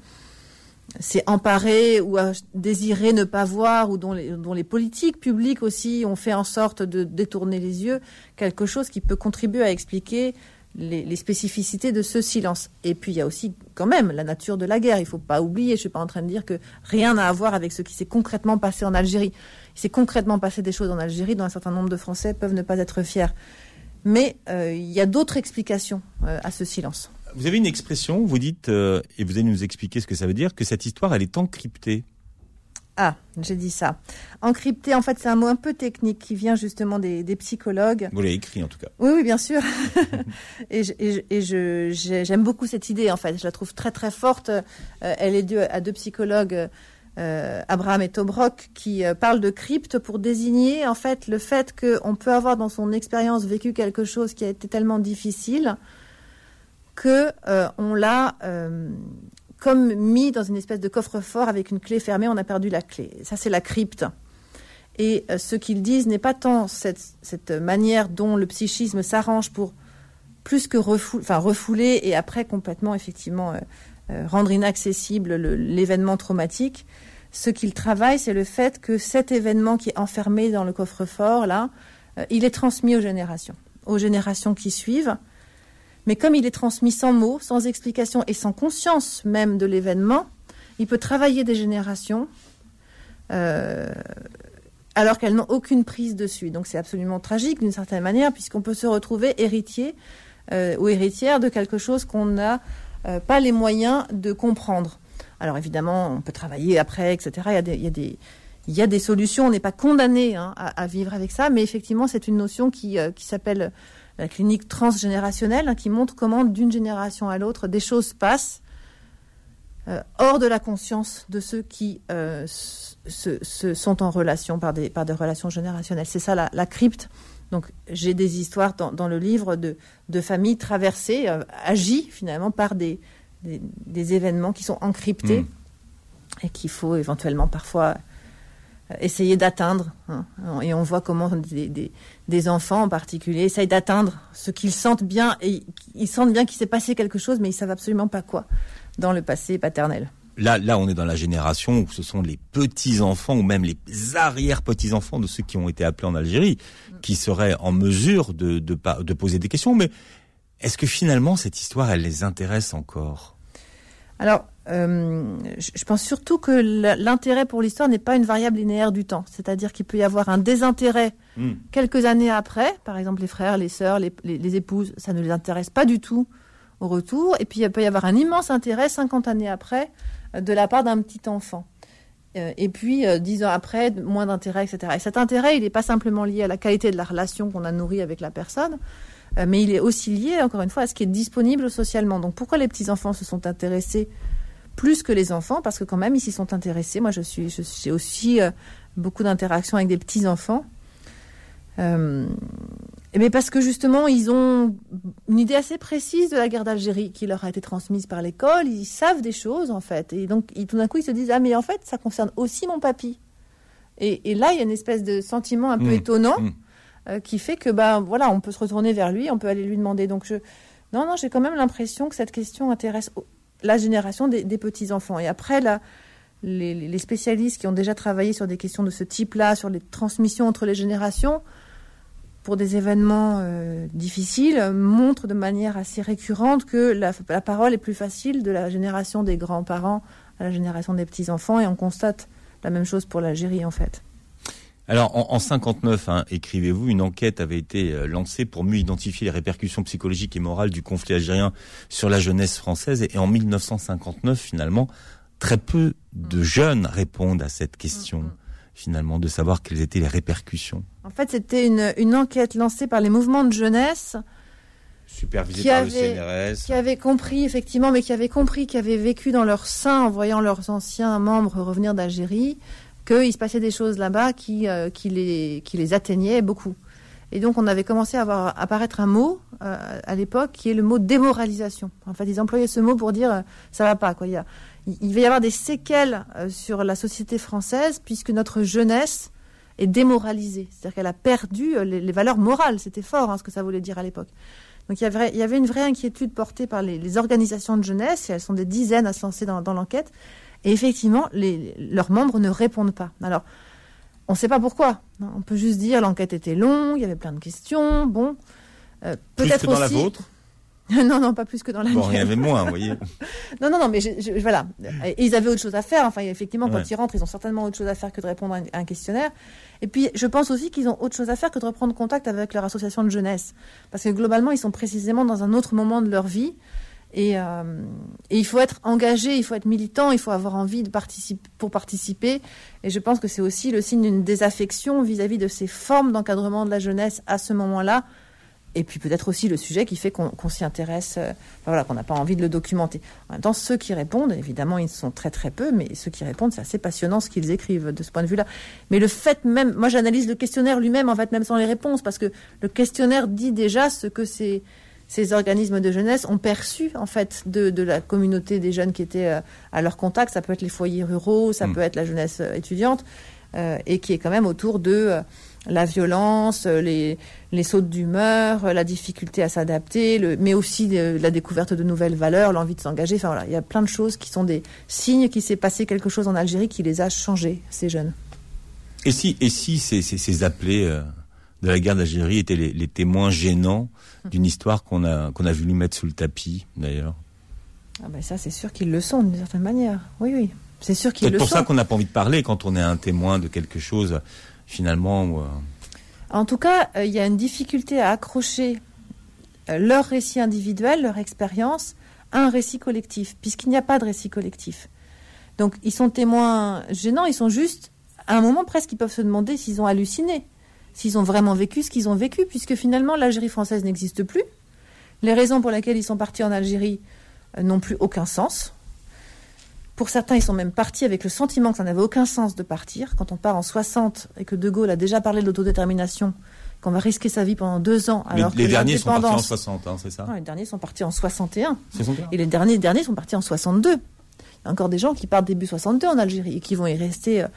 Speaker 3: emparée ou a désiré ne pas voir ou dont les, dont les politiques publiques aussi ont fait en sorte de détourner les yeux quelque chose qui peut contribuer à expliquer les, spécificités de ce silence. Et puis il y a aussi quand même la nature de la guerre. Il ne faut pas oublier, je ne suis pas en train de dire que rien n'a à voir avec ce qui s'est concrètement passé en Algérie. Il s'est concrètement passé des choses en Algérie dont un certain nombre de Français peuvent ne pas être fiers. Mais euh, il y a d'autres explications euh, à ce silence.
Speaker 2: Vous avez une expression, vous dites, euh, et vous allez nous expliquer ce que ça veut dire, que cette histoire, elle est encryptée.
Speaker 3: Ah, j'ai dit ça. Encrypté, en fait, c'est un mot un peu technique qui vient justement des, des psychologues.
Speaker 2: Vous l'avez écrit en tout cas.
Speaker 3: Oui, oui, bien sûr. et je, et je, j'aime beaucoup cette idée, en fait. Je la trouve très, très forte. Euh, elle est due à deux psychologues, euh, Abraham et Tobrok, qui euh, parlent de crypte pour désigner, en fait, le fait qu'on peut avoir dans son expérience vécu quelque chose qui a été tellement difficile que on l'a comme mis dans une espèce de coffre-fort avec une clé fermée, on a perdu la clé. Ça, c'est la crypte. Et euh, ce qu'ils disent n'est pas tant cette, manière dont le psychisme s'arrange pour plus que refouler et après complètement, effectivement, euh, euh, rendre inaccessible l'événement traumatique. ce qu'il travaille, c'est le fait que cet événement qui est enfermé dans le coffre-fort, là, il est transmis aux générations, aux générations qui suivent. Mais comme il est transmis sans mots, sans explication et sans conscience même de l'événement, il peut travailler des générations euh, alors qu'elles n'ont aucune prise dessus. Donc c'est absolument tragique d'une certaine manière, puisqu'on peut se retrouver héritier euh, ou héritière de quelque chose qu'on n'a pas les moyens de comprendre. Alors évidemment, on peut travailler après, etc. Il y a des, solutions. On n'est pas condamné hein, à, vivre avec ça, mais effectivement, c'est une notion euh, qui s'appelle la clinique transgénérationnelle, hein, qui montre comment d'une génération à l'autre, des choses passent euh, hors de la conscience de ceux qui euh, se, se, sont en relation par des, par des relations générationnelles. C'est ça la, la, crypte. Donc j'ai des histoires dans, dans, le livre de, de familles traversées, euh, agies finalement par des, des, des, événements qui sont encryptés mmh. et qu'il faut éventuellement parfois essayer d'atteindre. Hein. Et on voit comment des, des, des, enfants en particulier essayent d'atteindre ce qu'ils sentent bien. Et ils sentent bien qu'il s'est passé quelque chose, mais ils savent absolument pas quoi dans le passé paternel.
Speaker 2: Là, là, on est dans la génération où ce sont les petits-enfants ou même les arrière-petits-enfants de ceux qui ont été appelés en Algérie qui seraient en mesure de, de, de poser des questions. Mais est-ce que finalement, cette histoire, elle les intéresse encore?
Speaker 3: Alors, euh, je pense surtout que l'intérêt pour l'histoire n'est pas une variable linéaire du temps. C'est-à-dire qu'il peut y avoir un désintérêt mmh. quelques années après. Par exemple, les frères, les sœurs, les, les, les, épouses, ça ne les intéresse pas du tout au retour. Et puis, il peut y avoir un immense intérêt 50 années après de la part d'un petit enfant. Euh, et puis, euh, dix ans après, moins d'intérêt, etc. Et cet intérêt, il n'est pas simplement lié à la qualité de la relation qu'on a nourrie avec la personne, euh, mais il est aussi lié, encore une fois, à ce qui est disponible socialement. Donc, pourquoi les petits-enfants se sont intéressés plus que les enfants, parce que quand même, ils s'y sont intéressés. Moi, je suis, j'ai aussi euh, beaucoup d'interactions avec des petits-enfants. Euh, mais parce que justement, ils ont une idée assez précise de la guerre d'Algérie qui leur a été transmise par l'école. Ils savent des choses, en fait. Et donc, ils, tout d'un coup, ils se disent Ah, mais en fait, ça concerne aussi mon papy. Et, et là, il y a une espèce de sentiment un peu
Speaker 2: Mmh.
Speaker 3: étonnant
Speaker 2: Mmh.
Speaker 3: euh, qui fait que, ben voilà, on peut se retourner vers lui, on peut aller lui demander. Donc, je. Non, non, j'ai quand même l'impression que cette question intéresse la génération des, petits-enfants. Et après, là, les, spécialistes qui ont déjà travaillé sur des questions de ce type-là, sur les transmissions entre les générations, pour des événements euh, difficiles, montrent de manière assez récurrente que la, la, parole est plus facile de la génération des grands-parents à la génération des petits-enfants. Et on constate la même chose pour l'Algérie, en fait.
Speaker 2: Alors, en, en 59, hein, écrivez-vous, une enquête avait été euh, lancée pour mieux identifier les répercussions psychologiques et morales du conflit algérien sur la jeunesse française. Et, et en 1959, finalement, très peu de jeunes répondent à cette question, mmh. finalement, de savoir quelles étaient les répercussions.
Speaker 3: En fait, c'était une, une, enquête lancée par les mouvements de jeunesse.
Speaker 2: Supervisée par
Speaker 3: avait,
Speaker 2: le CNRS.
Speaker 3: Qui avait compris, effectivement, mais qui avait compris, qui avait vécu dans leur sein en voyant leurs anciens membres revenir d'Algérie qu'il se passait des choses là-bas qui, euh, qui, les, qui les atteignaient beaucoup. Et donc, on avait commencé à voir apparaître un mot euh, à l'époque qui est le mot démoralisation. En fait, ils employaient ce mot pour dire euh, ça va pas. Quoi. Il, y a, il va y avoir des séquelles euh, sur la société française puisque notre jeunesse est démoralisée. C'est-à-dire qu'elle a perdu euh, les, les, valeurs morales. C'était fort hein, ce que ça voulait dire à l'époque. Donc, il y, avait, il y avait une vraie inquiétude portée par les, les organisations de jeunesse, et elles sont des dizaines à se lancer dans, dans l'enquête. Et effectivement, les, leurs membres ne répondent pas. Alors, on ne sait pas pourquoi. On peut juste dire l'enquête était longue, il y avait plein de questions. Bon,
Speaker 2: euh, peut-être dans
Speaker 3: aussi...
Speaker 2: la vôtre.
Speaker 3: non, non, pas plus que dans la
Speaker 2: bon,
Speaker 3: mienne.
Speaker 2: il y avait moins, vous voyez.
Speaker 3: non, non, non, mais je, je, voilà. Et ils avaient autre chose à faire. Enfin, effectivement, quand ouais. ils rentrent, ils ont certainement autre chose à faire que de répondre à un questionnaire. Et puis, je pense aussi qu'ils ont autre chose à faire que de reprendre contact avec leur association de jeunesse. Parce que globalement, ils sont précisément dans un autre moment de leur vie. Et, euh, et, il faut être engagé, il faut être militant, il faut avoir envie de participer pour participer. Et je pense que c'est aussi le signe d'une désaffection vis-à-vis -vis de ces formes d'encadrement de la jeunesse à ce moment-là. Et puis peut-être aussi le sujet qui fait qu'on qu s'y intéresse, euh, voilà, qu'on n'a pas envie de le documenter. En même temps, ceux qui répondent, évidemment, ils sont très très peu, mais ceux qui répondent, c'est assez passionnant ce qu'ils écrivent de ce point de vue-là. Mais le fait même, moi j'analyse le questionnaire lui-même, en fait, même sans les réponses, parce que le questionnaire dit déjà ce que c'est ces organismes de jeunesse ont perçu en fait de, de, la communauté des jeunes qui étaient euh, à leur contact. Ça peut être les foyers ruraux, ça mmh. peut être la jeunesse euh, étudiante, euh, et qui est quand même autour de la violence, les, les sautes d'humeur, la difficulté à s'adapter, mais aussi la découverte de nouvelles valeurs, l'envie de s'engager. Enfin voilà, il y a plein de choses qui sont des signes qu'il s'est passé quelque chose en Algérie qui les a changés, ces jeunes.
Speaker 2: Et si, et si ces, ces, appelés euh, de la guerre d'Algérie étaient les, témoins gênants d'une histoire qu'on a, qu'on a voulu mettre sous le tapis, d'ailleurs
Speaker 3: ah ben Ça, c'est sûr qu'ils le sont, d'une certaine manière. Oui, oui. C'est sûr qu'ils le
Speaker 2: sont. C'est pour ça qu'on n'a pas envie de parler quand on est un témoin de quelque chose, finalement. Euh,
Speaker 3: en tout cas, euh, il y a une difficulté à accrocher euh, leur récit individuel, leur expérience, à un récit collectif, puisqu'il n'y a pas de récit collectif. Donc, ils sont témoins gênants, ils sont juste, à un moment presque, ils peuvent se demander s'ils ont halluciné, s'ils ont vraiment vécu ce qu'ils ont vécu, puisque finalement, l'Algérie française n'existe plus. Les raisons pour lesquelles ils sont partis en Algérie n'ont plus aucun sens. Pour certains, ils sont même partis avec le sentiment que ça n'avait aucun sens de partir. Quand on part en 60 et que De Gaulle a déjà parlé de l'autodétermination, qu'on va risquer sa vie pendant deux ans.
Speaker 2: Alors les, derniers sont partis en 60, hein, c'est ça?
Speaker 3: Les derniers sont partis en 61. Et les derniers, derniers sont partis en 62. Encore des gens qui partent début 62 en Algérie et qui vont y rester euh,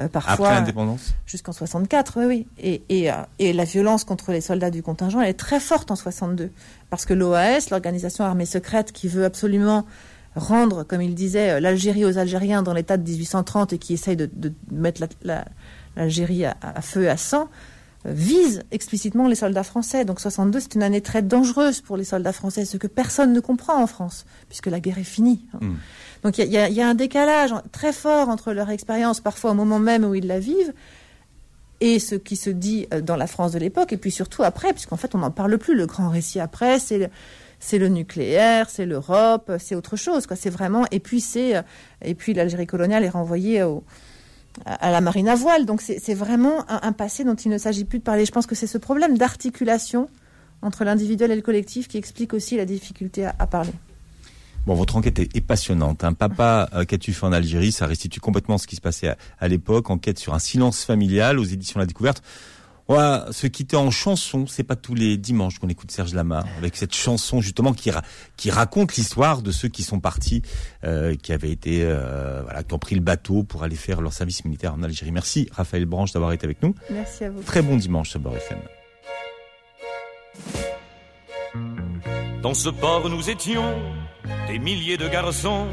Speaker 3: euh, parfois.
Speaker 2: Après l'indépendance
Speaker 3: Jusqu'en 64, oui, oui. Et, et, euh, et, la violence contre les soldats du contingent, elle est très forte en 62. Parce que l'OAS, l'organisation armée secrète qui veut absolument rendre, comme il disait, l'Algérie aux Algériens dans l'état de 1830 et qui essaye de, mettre l'Algérie à, feu et à sang, vise explicitement les soldats français. Donc 62, c'est une année très dangereuse pour les soldats français, ce que personne ne comprend en France, puisque la guerre est finie. Hmm. Donc il y, y a, un décalage très fort entre leur expérience, parfois au moment même où ils la vivent, et ce qui se dit euh, dans la France de l'époque, et puis surtout après, puisqu'en fait on n'en parle plus. Le grand récit après, c'est c'est le nucléaire, c'est l'Europe, c'est autre chose. Quoi. C'est vraiment et puis c'est euh, et puis l'Algérie coloniale est renvoyée à la marine à voile. Donc c'est vraiment un, passé dont il ne s'agit plus de parler. Je pense que c'est ce problème d'articulation entre l'individuel et le collectif qui explique aussi la difficulté à, parler.
Speaker 2: Bon, votre enquête est, passionnante. Un Papa, euh, qu'as-tu fait en Algérie Ça restitue complètement ce qui se passait à, à l'époque. Enquête sur un silence familial aux éditions La Découverte. Voilà, se quitter en chanson, c'est pas tous les dimanches qu'on écoute Serge Lama avec cette chanson justement qui qui raconte l'histoire de ceux qui sont partis, euh, qui avaient été euh, voilà, qui ont pris le bateau pour aller faire leur service militaire en Algérie. Merci Raphaël Branche d'avoir été avec nous.
Speaker 3: Merci à vous.
Speaker 2: Très bon dimanche sur Beurre FM.
Speaker 4: Dans ce port, nous étions des milliers de garçons.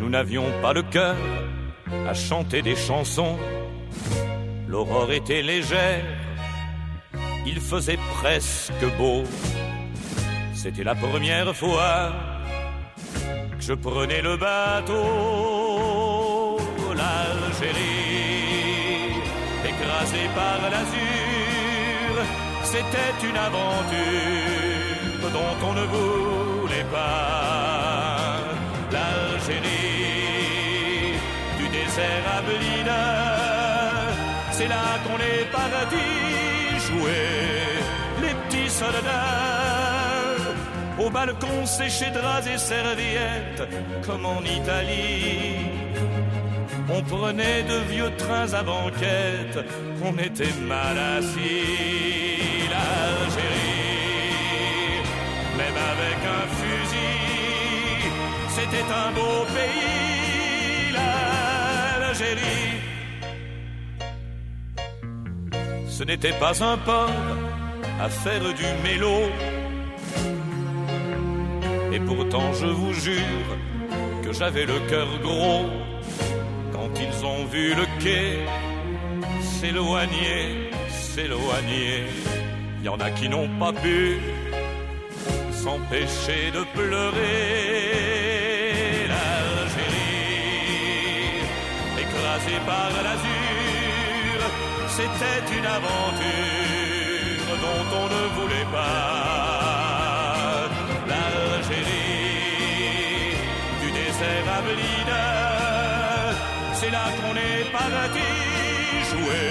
Speaker 4: Nous n'avions pas le cœur à chanter des chansons L'aurore était légère, il faisait presque beau. C'était la première fois que je prenais le bateau. L'Algérie, écrasée par l'azur, c'était une aventure dont on ne voulait pas. L'Algérie, du désert à c'est là qu'on est parti jouer les petits soldats. Au balcon séché draps et serviettes, comme en Italie. On prenait de vieux trains à banquette, on était mal assis. L'Algérie, même avec un fusil, c'était un beau pays. L'Algérie ce n'était pas un port à faire du mélo. Et pourtant, je vous jure que j'avais le cœur gros quand ils ont vu le quai s'éloigner, s'éloigner. Il y en a qui n'ont pas pu s'empêcher de pleurer. L'Algérie, écrasée par l'azur c'était une aventure dont on ne voulait pas. L'Algérie, du désert à c'est là qu'on est parti jouer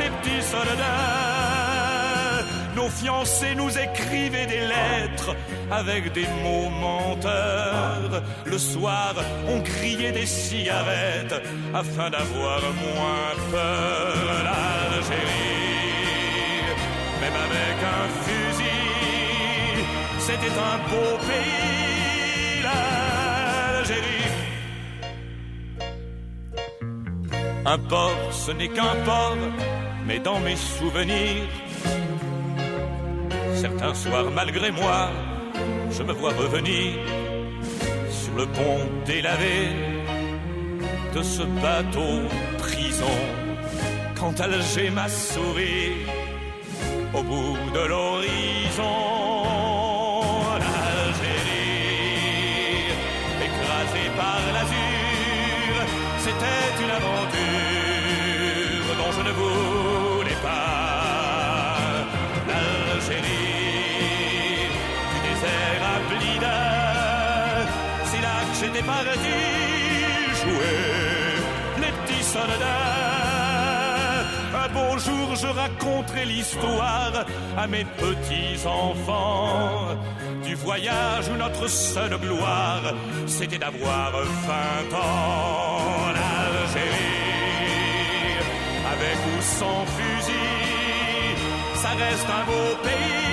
Speaker 4: les petits soldats. Nos fiancés nous écrivaient des lettres avec des mots menteurs. Le soir, on grillait des cigarettes afin d'avoir moins peur. L'Algérie, même avec un fusil, c'était un beau pays. L'Algérie. Un port, ce n'est qu'un port, mais dans mes souvenirs, certains soirs, malgré moi, je me vois revenir sur le pont délavé de ce bateau prison. Quand Alger m'a souri au bout de l'horizon, l'Algérie, écrasée par l'azur, c'était une aventure parti jouer les petits soldats. Un beau jour, je raconterai l'histoire à mes petits enfants du voyage où notre seule gloire, c'était d'avoir 20 ans. L'Algérie, avec ou sans fusil, ça reste un beau pays,